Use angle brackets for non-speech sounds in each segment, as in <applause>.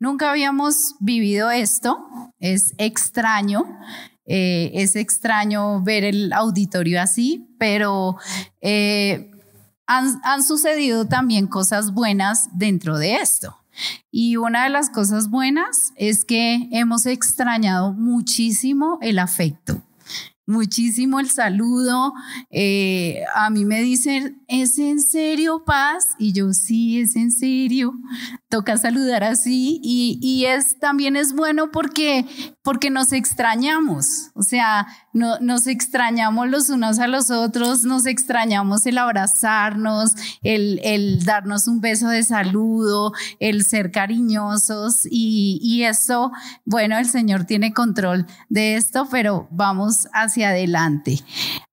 Nunca habíamos vivido esto, es extraño, eh, es extraño ver el auditorio así, pero eh, han, han sucedido también cosas buenas dentro de esto. Y una de las cosas buenas es que hemos extrañado muchísimo el afecto muchísimo el saludo. Eh, a mí me dicen, ¿es en serio, Paz? Y yo, sí, es en serio. Toca saludar así y, es, también es bueno porque, porque nos extrañamos. O sea, no, nos extrañamos los unos a los otros, nos extrañamos el abrazarnos, el, el darnos un beso de saludo, el ser cariñosos y, y eso, bueno, el Señor tiene control de esto, pero vamos hacia adelante.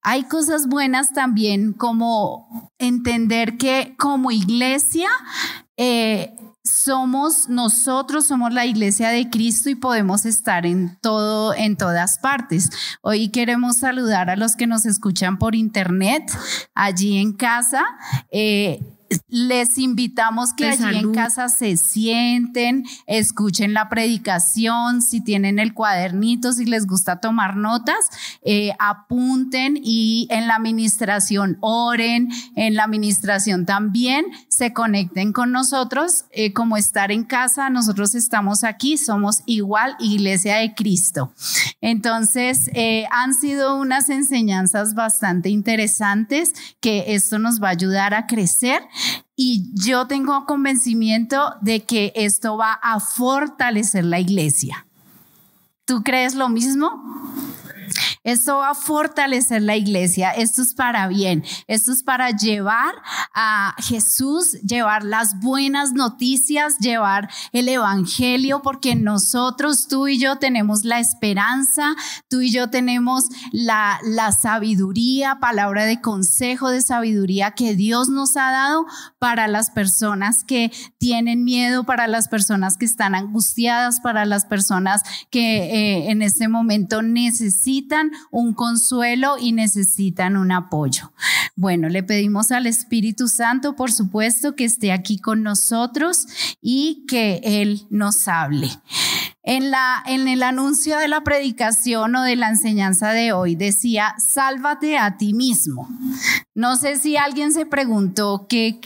Hay cosas buenas también como entender que como iglesia eh, somos nosotros, somos la iglesia de Cristo y podemos estar en todo, en todas partes. Hoy queremos saludar a los que nos escuchan por internet, allí en casa. Eh, les invitamos que allí en casa se sienten, escuchen la predicación, si tienen el cuadernito, si les gusta tomar notas, eh, apunten y en la administración oren, en la administración también se conecten con nosotros, eh, como estar en casa, nosotros estamos aquí, somos igual Iglesia de Cristo. Entonces, eh, han sido unas enseñanzas bastante interesantes que esto nos va a ayudar a crecer y yo tengo convencimiento de que esto va a fortalecer la iglesia. ¿Tú crees lo mismo? Esto va a fortalecer la iglesia, esto es para bien, esto es para llevar a Jesús, llevar las buenas noticias, llevar el Evangelio, porque nosotros, tú y yo tenemos la esperanza, tú y yo tenemos la, la sabiduría, palabra de consejo, de sabiduría que Dios nos ha dado para las personas que tienen miedo, para las personas que están angustiadas, para las personas que eh, en este momento necesitan un consuelo y necesitan un apoyo. Bueno, le pedimos al Espíritu Santo, por supuesto, que esté aquí con nosotros y que Él nos hable. En, la, en el anuncio de la predicación o de la enseñanza de hoy decía, sálvate a ti mismo. No sé si alguien se preguntó qué,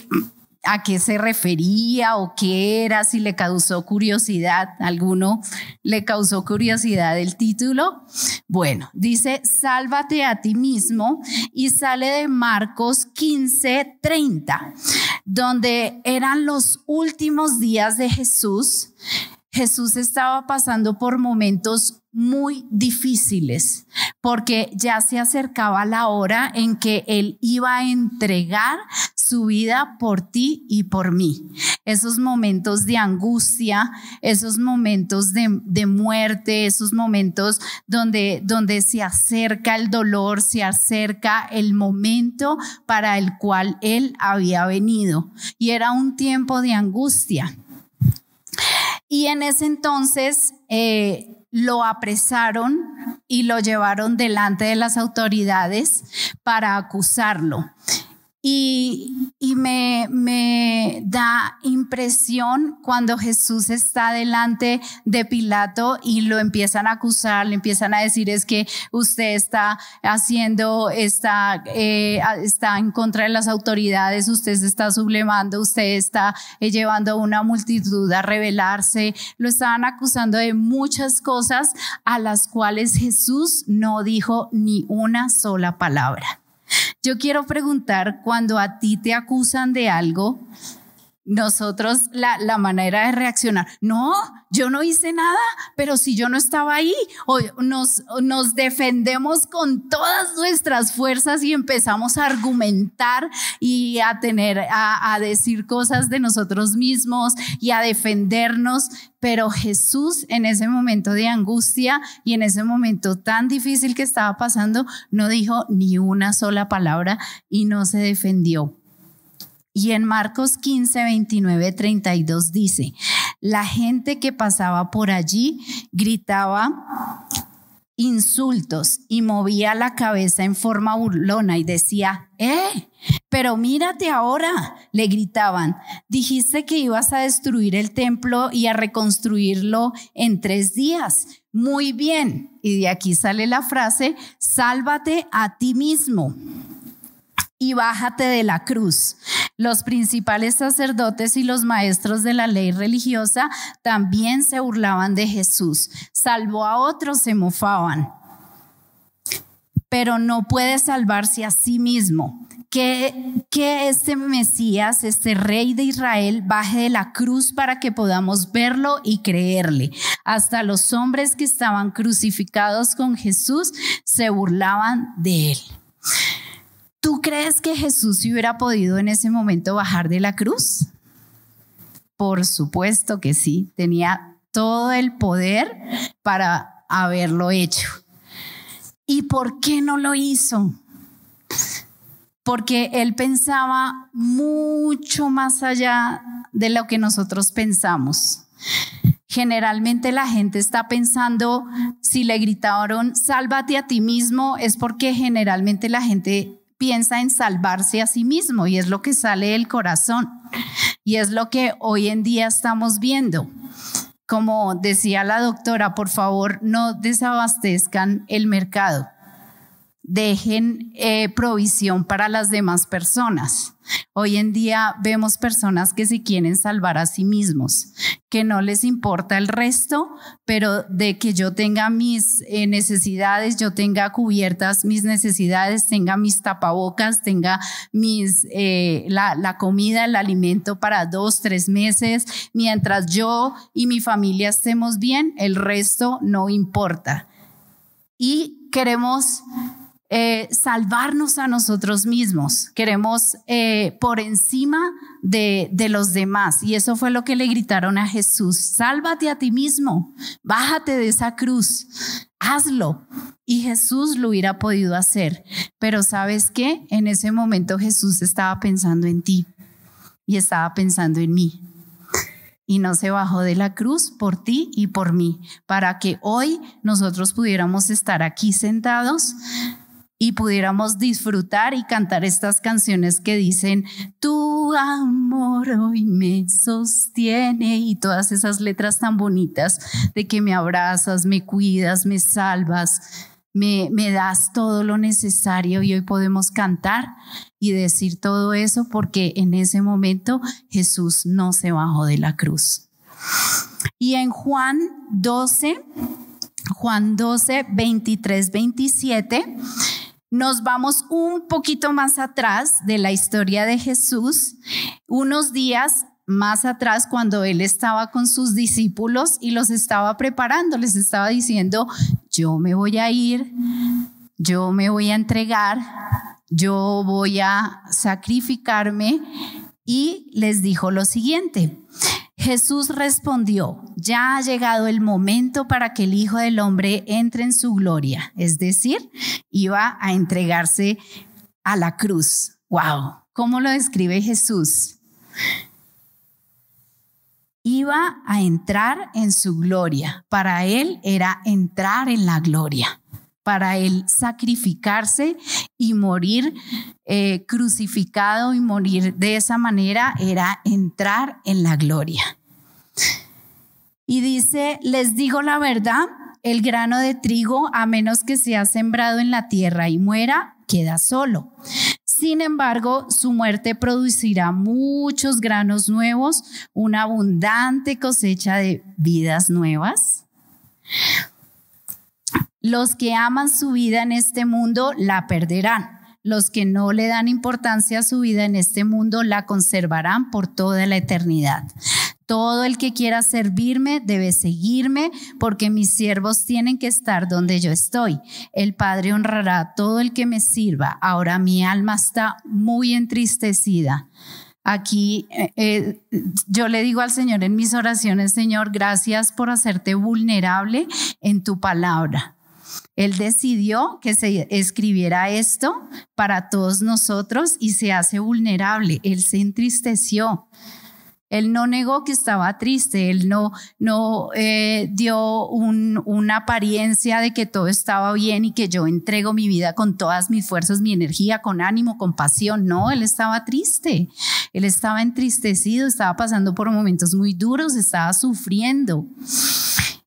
a qué se refería o qué era, si le causó curiosidad, alguno le causó curiosidad el título. Bueno, dice, sálvate a ti mismo y sale de Marcos 15, 30, donde eran los últimos días de Jesús. Jesús estaba pasando por momentos muy difíciles porque ya se acercaba la hora en que Él iba a entregar su vida por ti y por mí. Esos momentos de angustia, esos momentos de, muerte, esos momentos donde, donde se acerca el dolor, se acerca el momento para el cual Él había venido. Y era un tiempo de angustia. Y en ese entonces... Eh, lo apresaron y lo llevaron delante de las autoridades para acusarlo. Y, me, me, da impresión cuando Jesús está delante de Pilato y lo empiezan a acusar, le empiezan a decir es que usted está haciendo, está, eh, está en contra de las autoridades, usted se está sublemando, usted está eh, llevando a una multitud a rebelarse. Lo estaban acusando de muchas cosas a las cuales Jesús no dijo ni una sola palabra. Yo quiero preguntar, cuando a ti te acusan de algo, nosotros la, manera de reaccionar, no, yo no hice nada, pero si yo no estaba ahí, o nos, defendemos con todas nuestras fuerzas y empezamos a argumentar y a tener, a decir cosas de nosotros mismos y a defendernos, pero Jesús en ese momento de angustia y en ese momento tan difícil que estaba pasando, no dijo ni una sola palabra y no se defendió y en Marcos 15, 29, 32 dice, la gente que pasaba por allí gritaba insultos y movía la cabeza en forma burlona y decía, ¡eh! Pero mírate ahora, le gritaban, dijiste que ibas a destruir el templo y a reconstruirlo en tres días. Muy bien. Y de aquí sale la frase, sálvate a ti mismo y bájate de la cruz. Los principales sacerdotes y los maestros de la ley religiosa también se burlaban de Jesús. Salvó a otros, se mofaban. Pero no puede salvarse a sí mismo. Que, que este Mesías, este rey de Israel, baje de la cruz para que podamos verlo y creerle. Hasta los hombres que estaban crucificados con Jesús se burlaban de él. ¿Tú crees que Jesús hubiera podido en ese momento bajar de la cruz? Por supuesto que sí, tenía todo el poder para haberlo hecho. ¿Y por qué no lo hizo? Porque él pensaba mucho más allá de lo que nosotros pensamos. Generalmente la gente está pensando, si le gritaron, sálvate a ti mismo, es porque generalmente la gente piensa en salvarse a sí mismo y es lo que sale del corazón. Y es lo que hoy en día estamos viendo. Como decía la doctora, por favor, no desabastezcan el mercado dejen eh, provisión para las demás personas. Hoy en día vemos personas que se quieren salvar a sí mismos, que no les importa el resto, pero de que yo tenga mis eh, necesidades, yo tenga cubiertas mis necesidades, tenga mis tapabocas, tenga mis, eh, la, la comida, el alimento para dos, tres meses, mientras yo y mi familia estemos bien, el resto no importa. Y queremos eh, salvarnos a nosotros mismos, queremos eh, por encima de, de, los demás. Y eso fue lo que le gritaron a Jesús, sálvate a ti mismo, bájate de esa cruz, hazlo. Y Jesús lo hubiera podido hacer. Pero sabes qué? En ese momento Jesús estaba pensando en ti y estaba pensando en mí y no se bajó de la cruz por ti y por mí, para que hoy nosotros pudiéramos estar aquí sentados y pudiéramos disfrutar y cantar estas canciones que dicen, tu amor hoy me sostiene y todas esas letras tan bonitas de que me abrazas, me cuidas, me salvas, me, me das todo lo necesario y hoy podemos cantar y decir todo eso porque en ese momento Jesús no se bajó de la cruz. Y en Juan 12, Juan 12, 23, 27, nos vamos un poquito más atrás de la historia de Jesús, unos días más atrás cuando él estaba con sus discípulos y los estaba preparando, les estaba diciendo, yo me voy a ir, yo me voy a entregar, yo voy a sacrificarme y les dijo lo siguiente, Jesús respondió, ya ha llegado el momento para que el Hijo del Hombre entre en su gloria, es decir, iba a entregarse a la cruz. ¡Wow! ¿Cómo lo describe Jesús? Iba a entrar en su gloria. Para él era entrar en la gloria. Para él sacrificarse y morir eh, crucificado y morir de esa manera era entrar en la gloria. Y dice, les digo la verdad, el grano de trigo, a menos que sea sembrado en la tierra y muera, queda solo. Sin embargo, su muerte producirá muchos granos nuevos, una abundante cosecha de vidas nuevas. Los que aman su vida en este mundo la perderán. Los que no le dan importancia a su vida en este mundo la conservarán por toda la eternidad. Todo el que quiera servirme debe seguirme, porque mis siervos tienen que estar donde yo estoy. El Padre honrará a todo el que me sirva. Ahora mi alma está muy entristecida. Aquí eh, eh, yo le digo al Señor en mis oraciones, Señor, gracias por hacerte vulnerable en tu palabra. Él decidió que se escribiera esto para todos nosotros y se hace vulnerable. Él se entristeció. Él no negó que estaba triste, él no, no eh, dio una apariencia de que todo estaba bien y que yo entrego mi vida con todas mis fuerzas, mi energía, con ánimo, con pasión. No, él estaba triste, él estaba entristecido, estaba pasando por momentos muy duros, estaba sufriendo.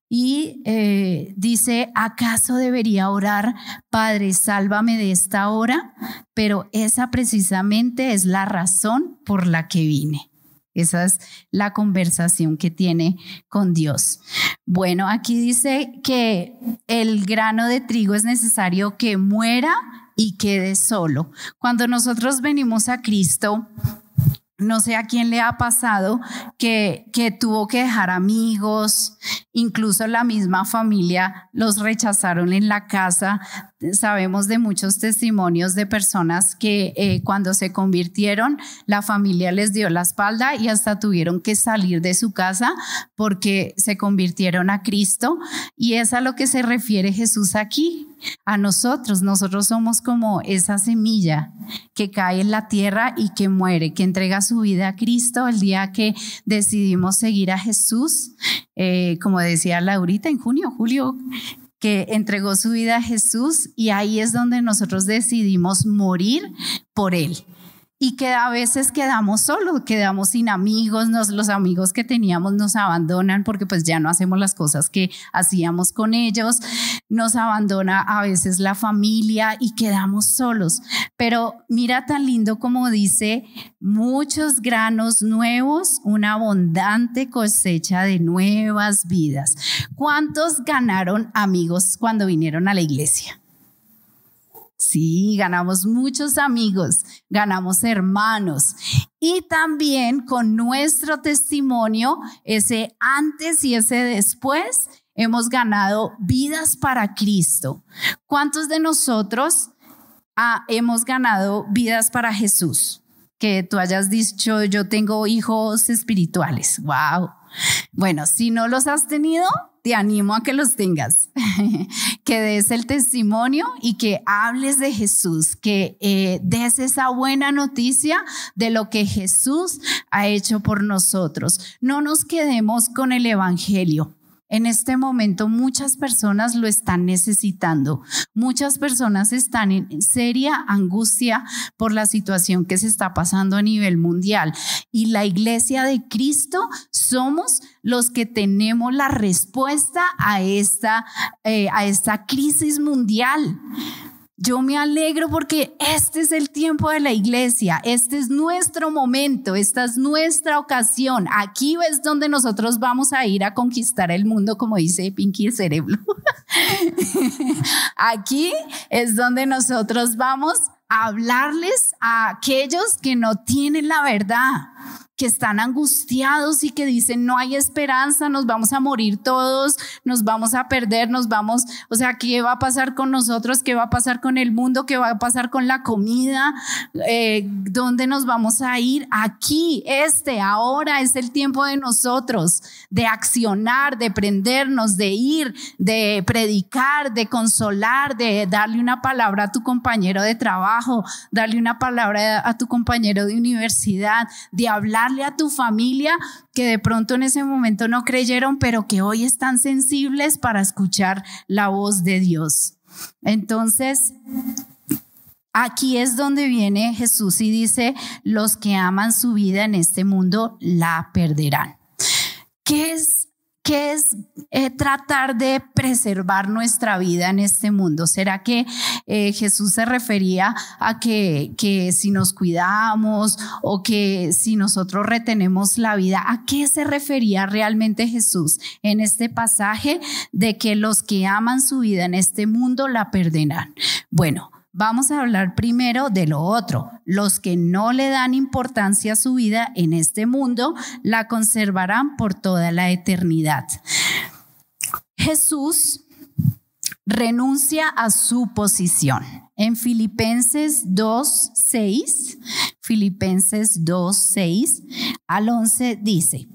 Y eh, dice, ¿acaso debería orar, Padre, sálvame de esta hora? Pero esa precisamente es la razón por la que vine. Esa es la conversación que tiene con Dios. Bueno, aquí dice que el grano de trigo es necesario que muera y quede solo. Cuando nosotros venimos a Cristo, no sé a quién le ha pasado que, que tuvo que dejar amigos, incluso la misma familia los rechazaron en la casa. Sabemos de muchos testimonios de personas que eh, cuando se convirtieron, la familia les dio la espalda y hasta tuvieron que salir de su casa porque se convirtieron a Cristo. Y es a lo que se refiere Jesús aquí a nosotros. Nosotros somos como esa semilla que cae en la tierra y que muere, que entrega su vida a Cristo el día que decidimos seguir a Jesús, eh, como decía Laurita en junio, julio, que entregó su vida a Jesús y ahí es donde nosotros decidimos morir por Él y que a veces quedamos solos, quedamos sin amigos, los amigos que teníamos nos abandonan porque pues ya no hacemos las cosas que hacíamos con ellos, nos abandona a veces la familia y quedamos solos. Pero mira tan lindo como dice, muchos granos nuevos, una abundante cosecha de nuevas vidas. ¿Cuántos ganaron amigos cuando vinieron a la iglesia? Sí, ganamos muchos amigos, ganamos hermanos y también con nuestro testimonio, ese antes y ese después, hemos ganado vidas para Cristo. ¿Cuántos de nosotros ah, hemos ganado vidas para Jesús? Que tú hayas dicho, yo tengo hijos espirituales. Wow. Bueno, si no los has tenido, te animo a que los tengas, <laughs> que des el testimonio y que hables de Jesús, que eh, des esa buena noticia de lo que Jesús ha hecho por nosotros. No nos quedemos con el Evangelio. En este momento muchas personas lo están necesitando. Muchas personas están en seria angustia por la situación que se está pasando a nivel mundial. Y la iglesia de Cristo somos los que tenemos la respuesta a esta, eh, a esta crisis mundial. Yo me alegro porque este es el tiempo de la iglesia, este es nuestro momento, esta es nuestra ocasión. Aquí es donde nosotros vamos a ir a conquistar el mundo, como dice Pinky el cerebro. <laughs> Aquí es donde nosotros vamos a hablarles a aquellos que no tienen la verdad que están angustiados y que dicen no hay esperanza, nos vamos a morir todos, nos vamos a perder, nos vamos, o sea, ¿qué va a pasar con nosotros? ¿Qué va a pasar con el mundo? ¿Qué va a pasar con la comida? Eh, ¿Dónde nos vamos a ir? Aquí, este, ahora es el tiempo de nosotros, de accionar, de prendernos, de ir, de predicar, de consolar, de darle una palabra a tu compañero de trabajo, darle una palabra a tu compañero de universidad, de hablar a tu familia que de pronto en ese momento no creyeron, pero que hoy están sensibles para escuchar la voz de Dios. Entonces, Aquí es donde viene Jesús y dice, los que aman su vida en este mundo la perderán. ¿Qué es ¿Qué es eh, tratar de preservar nuestra vida en este mundo? ¿Será que eh, Jesús se refería a que, que si nos cuidamos o que si nosotros retenemos la vida? ¿A qué se refería realmente Jesús en este pasaje de que los que aman su vida en este mundo la perderán? Bueno, Vamos a hablar primero de lo otro. Los que no le dan importancia a su vida en este mundo la conservarán por toda la eternidad. Jesús renuncia a su posición. En Filipenses 2, 6, Filipenses 2, 6 al 11 dice,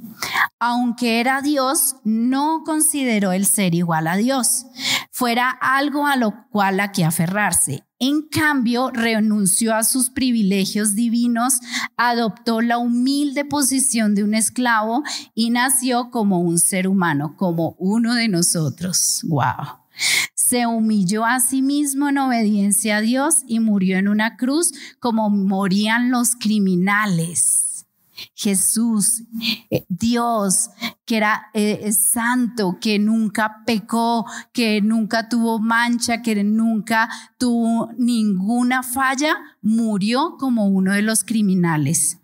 aunque era Dios, no consideró el ser igual a Dios, fuera algo a lo cual a que aferrarse En cambio, renunció a sus privilegios divinos, adoptó la humilde posición de un esclavo y nació como un ser humano, como uno de nosotros. Wow. Se humilló a sí mismo en obediencia a Dios y murió en una cruz como morían los criminales. Jesús, eh, Dios, que era eh, santo, que nunca pecó, que nunca tuvo mancha, que nunca tuvo ninguna falla, murió como uno de los criminales.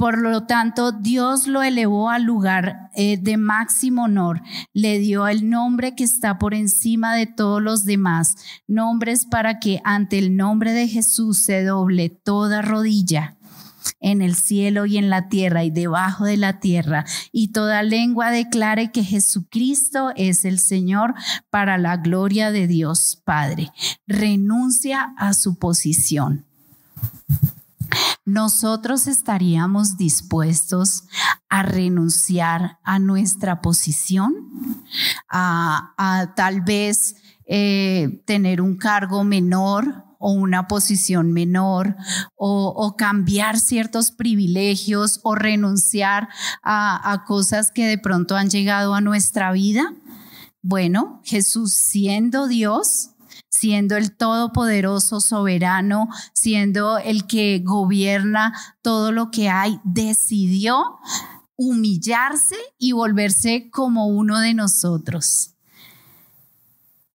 Por lo tanto, Dios lo elevó al lugar eh, de máximo honor, le dio el nombre que está por encima de todos los demás, nombres para que ante el nombre de Jesús se doble toda rodilla en el cielo y en la tierra y debajo de la tierra, y toda lengua declare que Jesucristo es el Señor para la gloria de Dios Padre. Renuncia a su posición. Nosotros estaríamos dispuestos a renunciar a nuestra posición, a, tal vez eh, tener un cargo menor o una posición menor o, cambiar ciertos privilegios o renunciar a, a cosas que de pronto han llegado a nuestra vida? Bueno, Jesús siendo Dios, siendo el todopoderoso soberano, siendo el que gobierna todo lo que hay, decidió humillarse y volverse como uno de nosotros.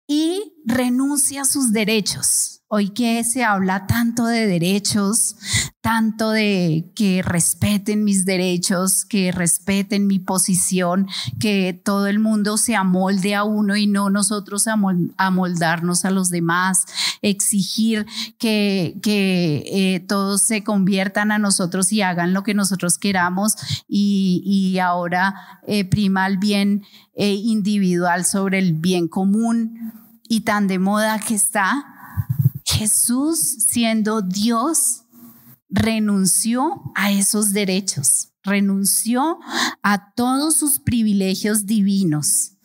Y renuncia a sus derechos Hoy que se habla tanto de derechos, tanto de que respeten mis derechos, que respeten mi posición, que todo el mundo se amolde a uno y no nosotros amoldarnos a los demás, exigir que, eh, todos se conviertan a nosotros y hagan lo que nosotros queramos y, ahora eh, prima el bien eh, individual sobre el bien común. Y tan de moda que está Jesús, siendo Dios, renunció a esos derechos, renunció a todos sus privilegios divinos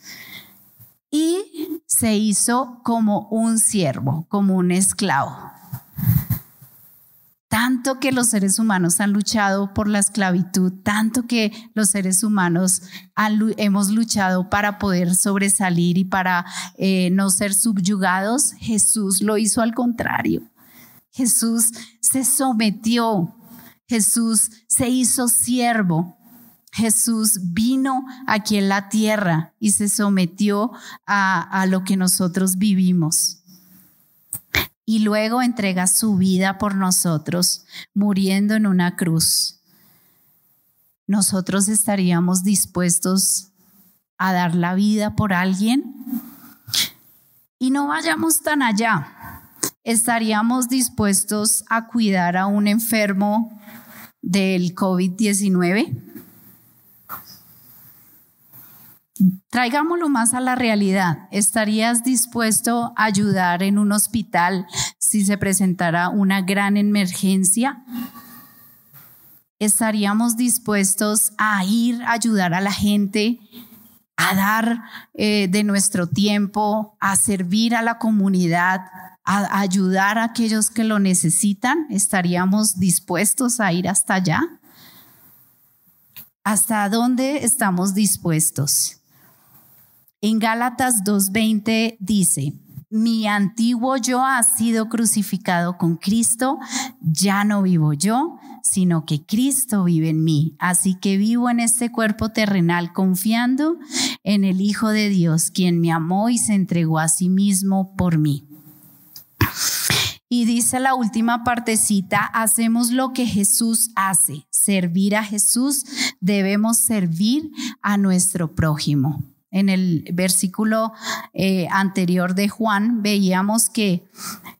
y se hizo como un siervo, como un esclavo tanto que los seres humanos han luchado por la esclavitud, tanto que los seres humanos hemos luchado para poder sobresalir y para eh, no ser subyugados, Jesús lo hizo al contrario. Jesús se sometió, Jesús se hizo siervo, Jesús vino aquí en la tierra y se sometió a lo que nosotros vivimos y luego entrega su vida por nosotros, muriendo en una cruz. ¿Nosotros estaríamos dispuestos a dar la vida por alguien? Y no vayamos tan allá. ¿Estaríamos dispuestos a cuidar a un enfermo del COVID-19? Traigámoslo más a la realidad. ¿Estarías dispuesto a ayudar en un hospital si se presentara una gran emergencia? ¿Estaríamos dispuestos a ir a ayudar a la gente, a dar eh, de nuestro tiempo, a servir a la comunidad, a ayudar a aquellos que lo necesitan? ¿Estaríamos dispuestos a ir hasta allá? ¿Hasta dónde estamos dispuestos? En Gálatas 2.20 dice, mi antiguo yo ha sido crucificado con Cristo, ya no vivo yo, sino que Cristo vive en mí. Así que vivo en este cuerpo terrenal confiando en el Hijo de Dios, quien me amó y se entregó a sí mismo por mí. Y dice la última partecita, hacemos lo que Jesús hace, servir a Jesús, debemos servir a nuestro prójimo. En el versículo eh, anterior de Juan veíamos que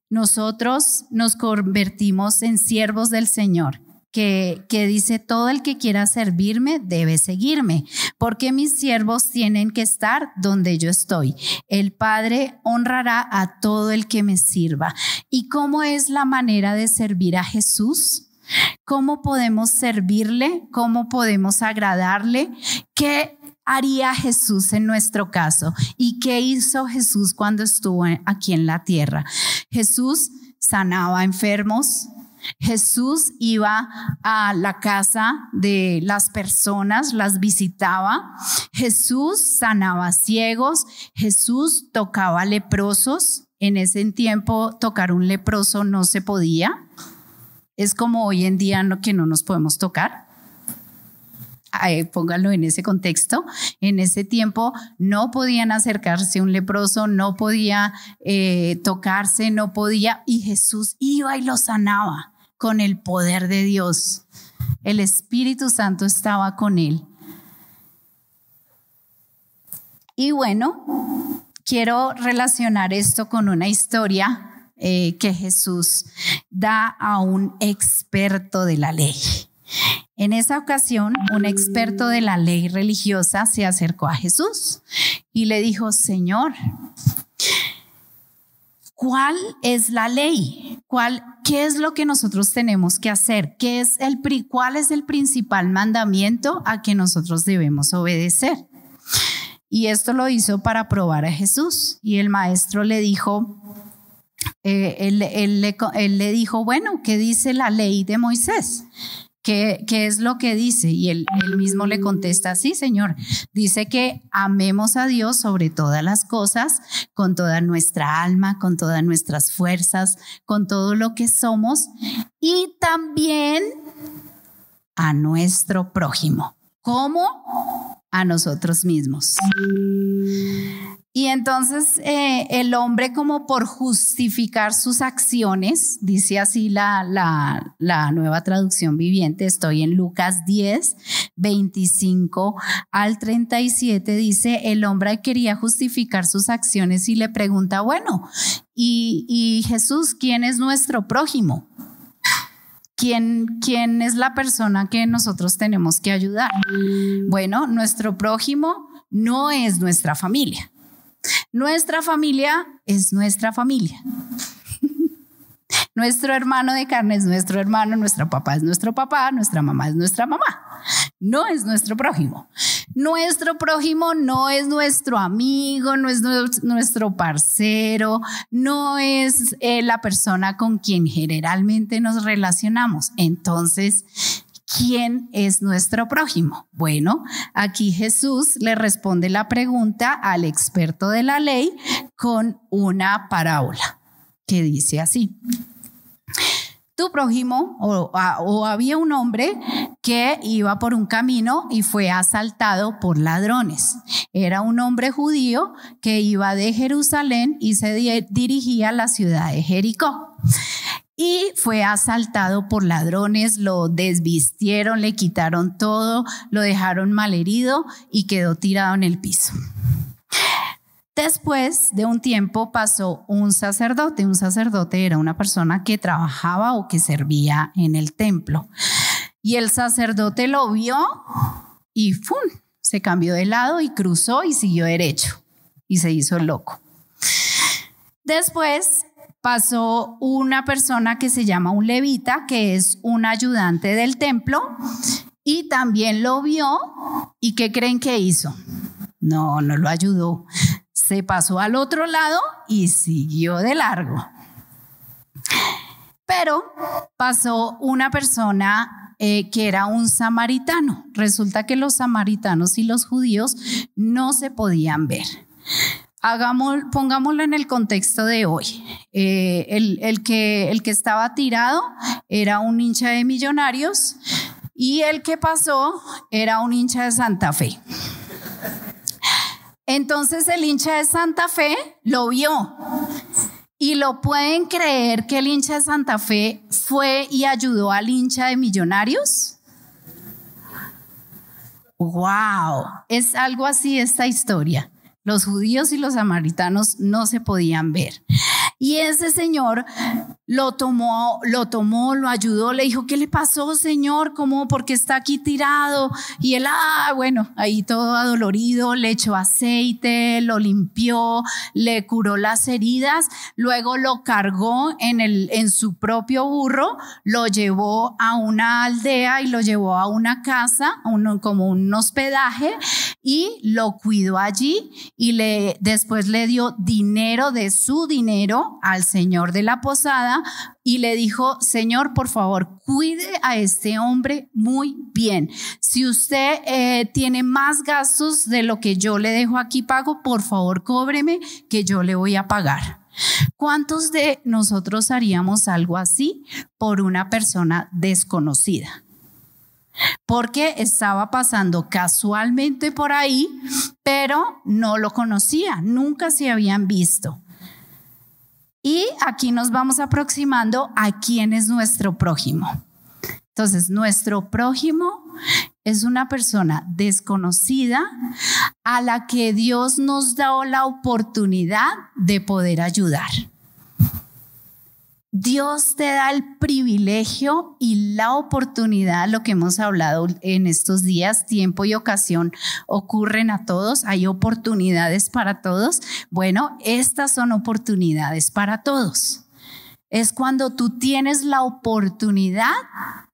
nosotros nos convertimos en siervos del Señor. Que, que, dice, todo el que quiera servirme debe seguirme, porque mis siervos tienen que estar donde yo estoy. El Padre honrará a todo el que me sirva. ¿Y cómo es la manera de servir a Jesús? ¿Cómo podemos servirle? ¿Cómo podemos agradarle? ¿Qué haría Jesús en nuestro caso? ¿Y qué hizo Jesús cuando estuvo aquí en la tierra? Jesús sanaba enfermos, Jesús iba a la casa de las personas, las visitaba. Jesús sanaba ciegos. Jesús tocaba leprosos. En ese tiempo tocar un leproso no se podía. Es como hoy en día que no nos podemos tocar. Pónganlo en ese contexto. En ese tiempo no podían acercarse un leproso, no podía eh, tocarse, no podía, y Jesús iba y lo sanaba con el poder de Dios. El Espíritu Santo estaba con él. Y bueno, quiero relacionar esto con una historia eh, que Jesús da a un experto de la ley. En esa ocasión, un experto de la ley religiosa se acercó a Jesús y le dijo, Señor, ¿cuál es la ley? ¿Cuál, ¿Qué es lo que nosotros tenemos que hacer? ¿Qué es el, ¿Cuál es el principal mandamiento a que nosotros debemos obedecer? Y esto lo hizo para probar a Jesús. Y el maestro le dijo, eh, él, él, le dijo, bueno, ¿qué dice la ley de Moisés? ¿Qué, ¿Qué, es lo que dice? Y él, él, mismo le contesta, sí, Señor. Dice que amemos a Dios sobre todas las cosas, con toda nuestra alma, con todas nuestras fuerzas, con todo lo que somos y también a nuestro prójimo. ¿Cómo? A nosotros mismos. Y entonces eh, el hombre como por justificar sus acciones, dice así la, la, la, nueva traducción viviente, estoy en Lucas 10, 25 al 37, dice, el hombre quería justificar sus acciones y le pregunta, bueno, y, y Jesús, ¿quién es nuestro prójimo? ¿Quién, ¿Quién es la persona que nosotros tenemos que ayudar? Bueno, nuestro prójimo no es nuestra familia. Nuestra familia es nuestra familia. <laughs> Nuestro hermano de carne es nuestro hermano, nuestro papá es nuestro papá, nuestra mamá es nuestra mamá. No es nuestro prójimo. Nuestro prójimo no es nuestro amigo, no es nuestro parcero, no es eh, la persona con quien generalmente nos relacionamos. Entonces, ¿Quién es nuestro prójimo? Bueno, aquí Jesús le responde la pregunta al experto de la ley con una parábola que dice así. Tu prójimo, o, o, había un hombre que iba por un camino y fue asaltado por ladrones. Era un hombre judío que iba de Jerusalén y se dirigía a la ciudad de Jericó y fue asaltado por ladrones, lo desvistieron, le quitaron todo, lo dejaron malherido y quedó tirado en el piso. Después de un tiempo pasó un sacerdote. Un sacerdote era una persona que trabajaba o que servía en el templo. Y el sacerdote lo vio y ¡fum! se cambió de lado y cruzó y siguió derecho y se hizo loco. Después pasó una persona que se llama un levita, que es un ayudante del templo, y también lo vio. ¿Y qué creen que hizo? No, no lo ayudó. Se pasó al otro lado y siguió de largo. Pero pasó una persona eh, que era un samaritano. Resulta que los samaritanos y los judíos no se podían ver. Hagamos, pongámoslo en el contexto de hoy. Eh, el, que, el que estaba tirado era un hincha de millonarios y el que pasó era un hincha de Santa Fe. Entonces el hincha de Santa Fe lo vio. Y lo pueden creer que el hincha de Santa Fe fue y ayudó al hincha de millonarios. ¡Wow! Es algo así esta historia. Los judíos y los samaritanos no se podían ver. Y ese señor lo tomó, lo tomó, lo ayudó, le dijo, ¿qué le pasó, señor? ¿Cómo? Porque está aquí tirado. Y él, ah, bueno, ahí todo adolorido, le echó aceite, lo limpió, le curó las heridas, luego lo cargó en, el, en su propio burro, lo llevó a una aldea y lo llevó a una casa, como un hospedaje, y lo cuidó allí y le, después le dio dinero de su dinero al señor de la posada y le dijo, Señor, por favor, cuide a este hombre muy bien. Si usted eh, tiene más gastos de lo que yo le dejo aquí pago, por favor, cóbreme que yo le voy a pagar. ¿Cuántos de nosotros haríamos algo así por una persona desconocida? porque estaba pasando casualmente por ahí, pero no lo conocía, nunca se habían visto. Y aquí nos vamos aproximando a quién es nuestro prójimo. Entonces, nuestro prójimo es una persona desconocida a la que Dios nos da la oportunidad de poder ayudar. Dios te da el privilegio y la oportunidad, lo que hemos hablado en estos días, tiempo y ocasión ocurren a todos, hay oportunidades para todos. Bueno, estas son oportunidades para todos. Es cuando tú tienes la oportunidad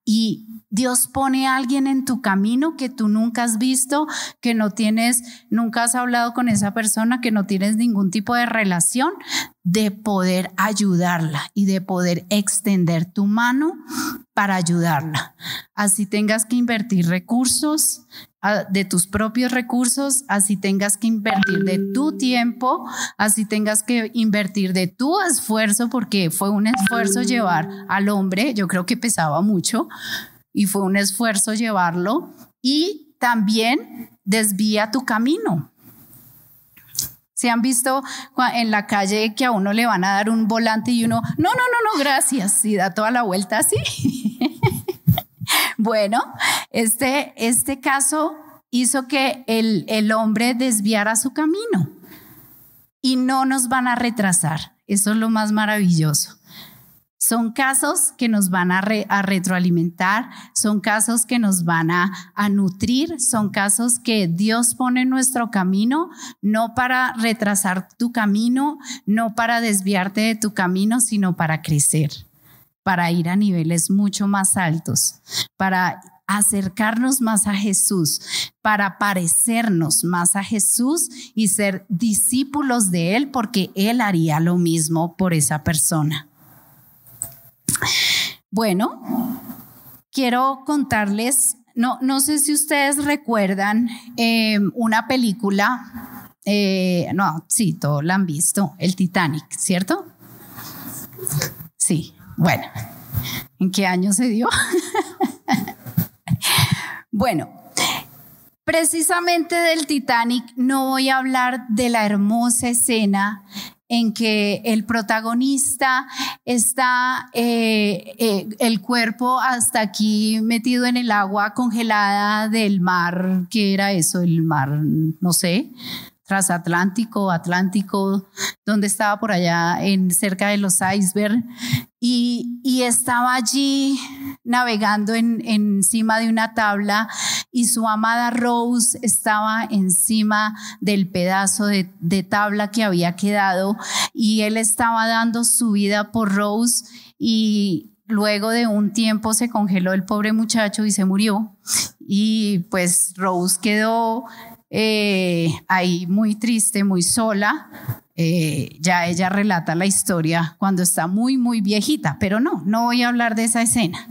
y Dios pone a alguien en tu camino que tú nunca has visto, que no tienes, nunca has hablado con esa persona, que no tienes ningún tipo de relación, de poder ayudarla y de poder extender tu mano para ayudarla. Así tengas que invertir recursos, de tus propios recursos, así tengas que invertir de tu tiempo, así tengas que invertir de tu esfuerzo, porque fue un esfuerzo llevar al hombre, yo creo que pesaba mucho, y fue un esfuerzo llevarlo y también desvía tu camino. Se han visto en la calle que a uno le van a dar un volante y uno, no, no, no, no, gracias, y da toda la vuelta así. <laughs> bueno, este, este caso hizo que el, el hombre desviara su camino y no nos van a retrasar. Eso es lo más maravilloso. Son casos que nos van a, retroalimentar, son casos que nos van a, nutrir, son casos que Dios pone en nuestro camino, no para retrasar tu camino, no para desviarte de tu camino, sino para crecer, para ir a niveles mucho más altos, para acercarnos más a Jesús, para parecernos más a Jesús y ser discípulos de Él, porque Él haría lo mismo por esa persona. Bueno, quiero contarles, no, no sé si ustedes recuerdan em, una película, eh, no, sí, todos la han visto, el Titanic, ¿cierto? Sí, bueno, ¿en qué año se dio? <laughs> bueno, precisamente del Titanic no voy a hablar de la hermosa escena en que el protagonista está eh, eh, el cuerpo hasta aquí metido en el agua congelada del mar, ¿qué era eso? El mar, no sé, transatlántico, atlántico, donde estaba por allá en cerca de los icebergs y, estaba allí navegando en, encima de una tabla y su amada Rose estaba encima del pedazo de tabla que había quedado y él estaba dando su vida por Rose y luego de un tiempo se congeló el pobre muchacho y se murió y pues Rose quedó eh, ahí muy triste, muy sola. Eh, ya ella relata la historia cuando está muy, muy viejita, pero no, no voy a hablar de esa escena.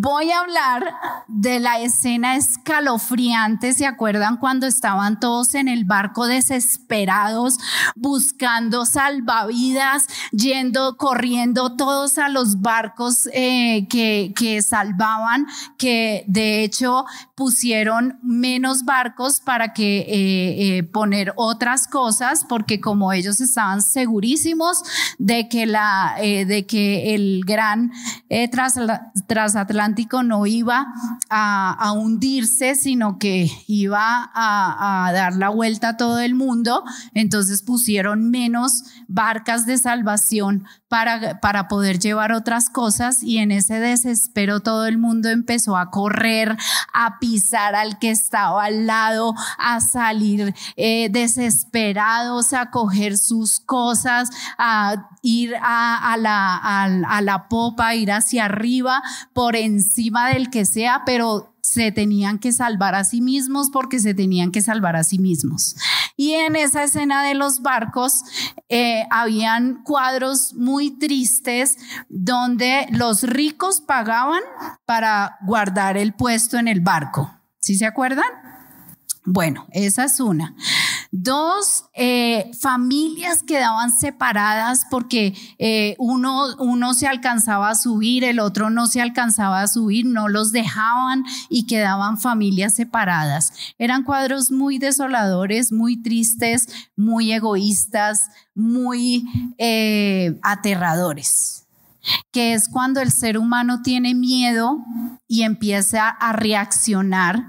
Voy a hablar de la escena escalofriante. ¿Se acuerdan cuando estaban todos en el barco desesperados, buscando salvavidas, yendo, corriendo todos a los barcos eh, que, que salvaban, que de hecho pusieron menos barcos para que eh, eh, poner otras cosas, porque como ellos estaban segurísimos de que, la, de que el gran transatlántico No iba a, hundirse, sino que iba a, dar la vuelta a todo el mundo. Entonces pusieron menos barcas de salvación para, para poder llevar otras cosas y en ese desespero todo el mundo empezó a correr, a pisar al que estaba al lado, a salir eh, desesperados, a coger sus cosas, a ir a, la, a, la popa, a ir hacia arriba por encima encima del que sea, pero se tenían que salvar a sí mismos porque se tenían que salvar a sí mismos. Y en esa escena de los barcos eh, habían cuadros muy tristes donde los ricos pagaban para guardar el puesto en el barco. ¿Sí se acuerdan? Bueno, esa es una. Dos, eh, familias quedaban separadas porque eh, uno, uno se alcanzaba a subir, el otro no se alcanzaba a subir, no los dejaban y quedaban familias separadas. Eran cuadros muy desoladores, muy tristes, muy egoístas, muy eh, aterradores que es cuando el ser humano tiene miedo y empieza a reaccionar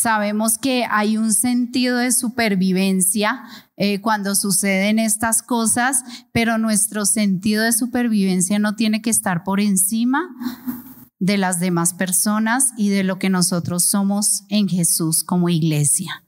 Sabemos que hay un sentido de supervivencia eh, cuando suceden estas cosas, pero nuestro sentido de supervivencia no tiene que estar por encima de las demás personas y de lo que nosotros somos en Jesús como iglesia.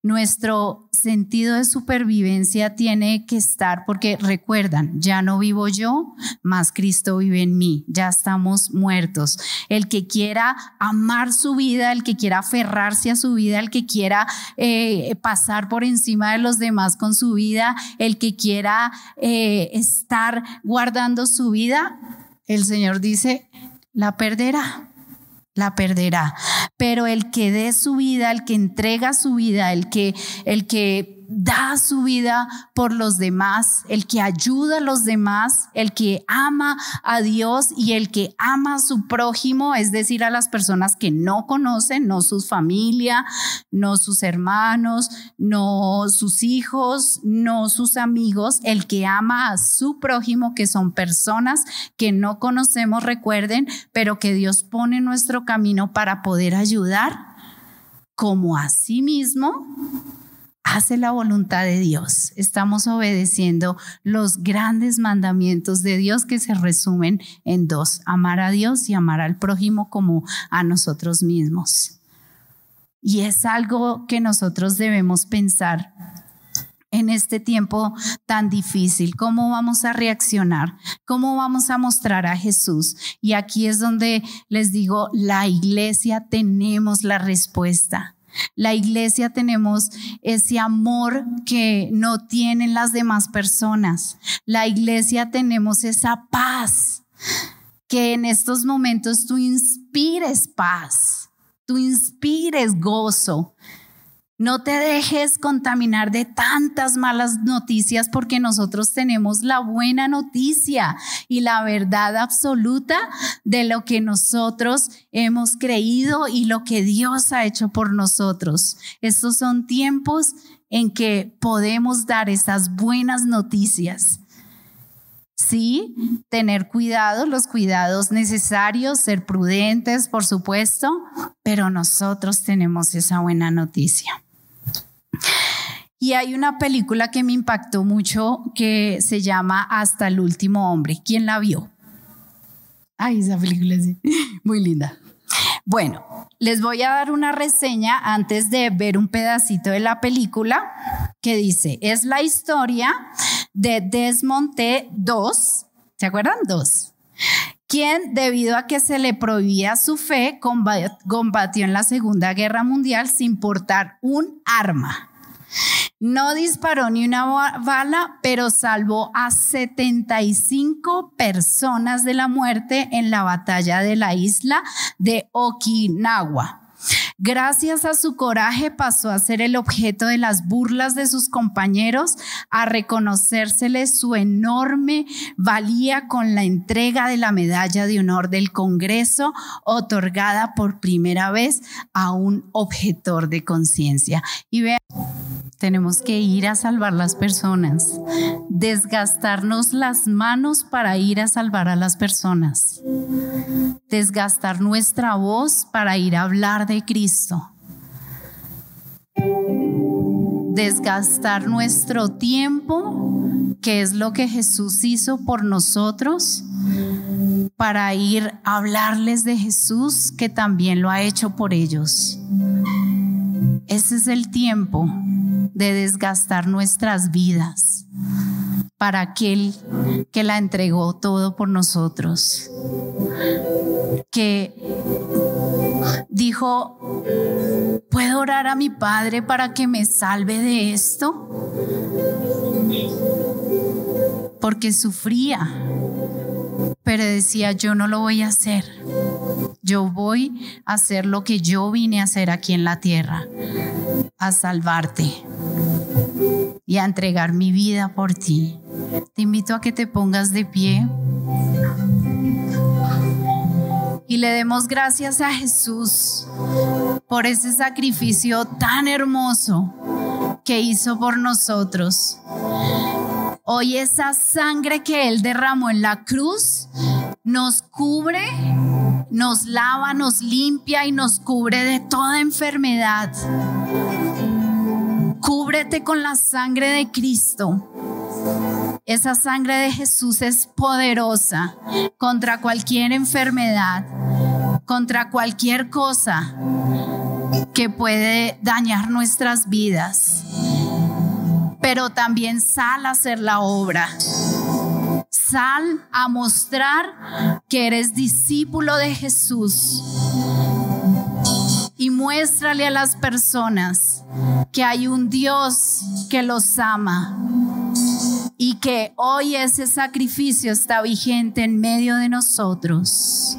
Nuestro sentido de supervivencia tiene que estar, porque recuerdan, ya no vivo yo, más Cristo vive en mí, ya estamos muertos. El que quiera amar su vida, el que quiera aferrarse a su vida, el que quiera eh, pasar por encima de los demás con su vida, el que quiera eh, estar guardando su vida, el Señor dice, la perderá la perderá. Pero el que dé su vida, el que entrega su vida, el que, el que da su vida por los demás, el que ayuda a los demás, el que ama a Dios y el que ama a su prójimo, es decir, a las personas que no conocen, no su familia, no sus hermanos, no sus hijos, no sus amigos, el que ama a su prójimo, que son personas que no conocemos, recuerden, pero que Dios pone en nuestro camino para poder ayudar como a sí mismo hace la voluntad de Dios. Estamos obedeciendo los grandes mandamientos de Dios que se resumen en dos, amar a Dios y amar al prójimo como a nosotros mismos. Y es algo que nosotros debemos pensar en este tiempo tan difícil, cómo vamos a reaccionar, cómo vamos a mostrar a Jesús. Y aquí es donde les digo, la iglesia tenemos la respuesta. La iglesia tenemos ese amor que no tienen las demás personas. La iglesia tenemos esa paz que en estos momentos tú inspires paz, tú inspires gozo, no te dejes contaminar de tantas malas noticias porque nosotros tenemos la buena noticia y la verdad absoluta de lo que nosotros hemos creído y lo que Dios ha hecho por nosotros. Estos son tiempos en que podemos dar esas buenas noticias. Sí, tener cuidado, los cuidados necesarios, ser prudentes, por supuesto, pero nosotros tenemos esa buena noticia. Y hay una película que me impactó mucho que se llama Hasta el último hombre. ¿Quién la vio? Ay, esa película es muy linda. Bueno, les voy a dar una reseña antes de ver un pedacito de la película que dice, es la historia de Desmond T. II, ¿se acuerdan? Dos. Quien, debido a que se le prohibía su fe, combatió en la Segunda Guerra Mundial sin portar un arma. No disparó ni una bala, pero salvó a 75 personas de la muerte en la batalla de la isla de Okinawa. Gracias a su coraje pasó a ser el objeto de las burlas de sus compañeros, a reconocérsele su enorme valía con la entrega de la medalla de honor del Congreso, otorgada por primera vez a un objetor de conciencia. Y vean, tenemos que ir a salvar las personas, desgastarnos las manos para ir a salvar a las personas, desgastar nuestra voz para ir a hablar de Cristo, desgastar nuestro tiempo, que es lo que Jesús hizo por nosotros, para ir a hablarles de Jesús, que también lo ha hecho por ellos. Ese es el tiempo de desgastar nuestras vidas para aquel que la entregó todo por nosotros. que dijo, ¿puedo orar a mi Padre para que me salve de esto? Porque sufría, pero decía, yo no lo voy a hacer. Yo voy a hacer lo que yo vine a hacer aquí en la tierra, a salvarte y a entregar mi vida por ti. Te invito a que te pongas de pie y le demos gracias a Jesús por ese sacrificio tan hermoso que hizo por nosotros. Hoy esa sangre que Él derramó en la cruz nos cubre, nos lava, nos limpia y nos cubre de toda enfermedad. Cúbrete con la sangre de Cristo. Esa sangre de Jesús es poderosa contra cualquier enfermedad, contra cualquier cosa que puede dañar nuestras vidas. Pero también sal a hacer la obra. Sal a mostrar que eres discípulo de Jesús. Y muéstrale a las personas que hay un Dios que los ama y que hoy ese sacrificio está vigente en medio de nosotros.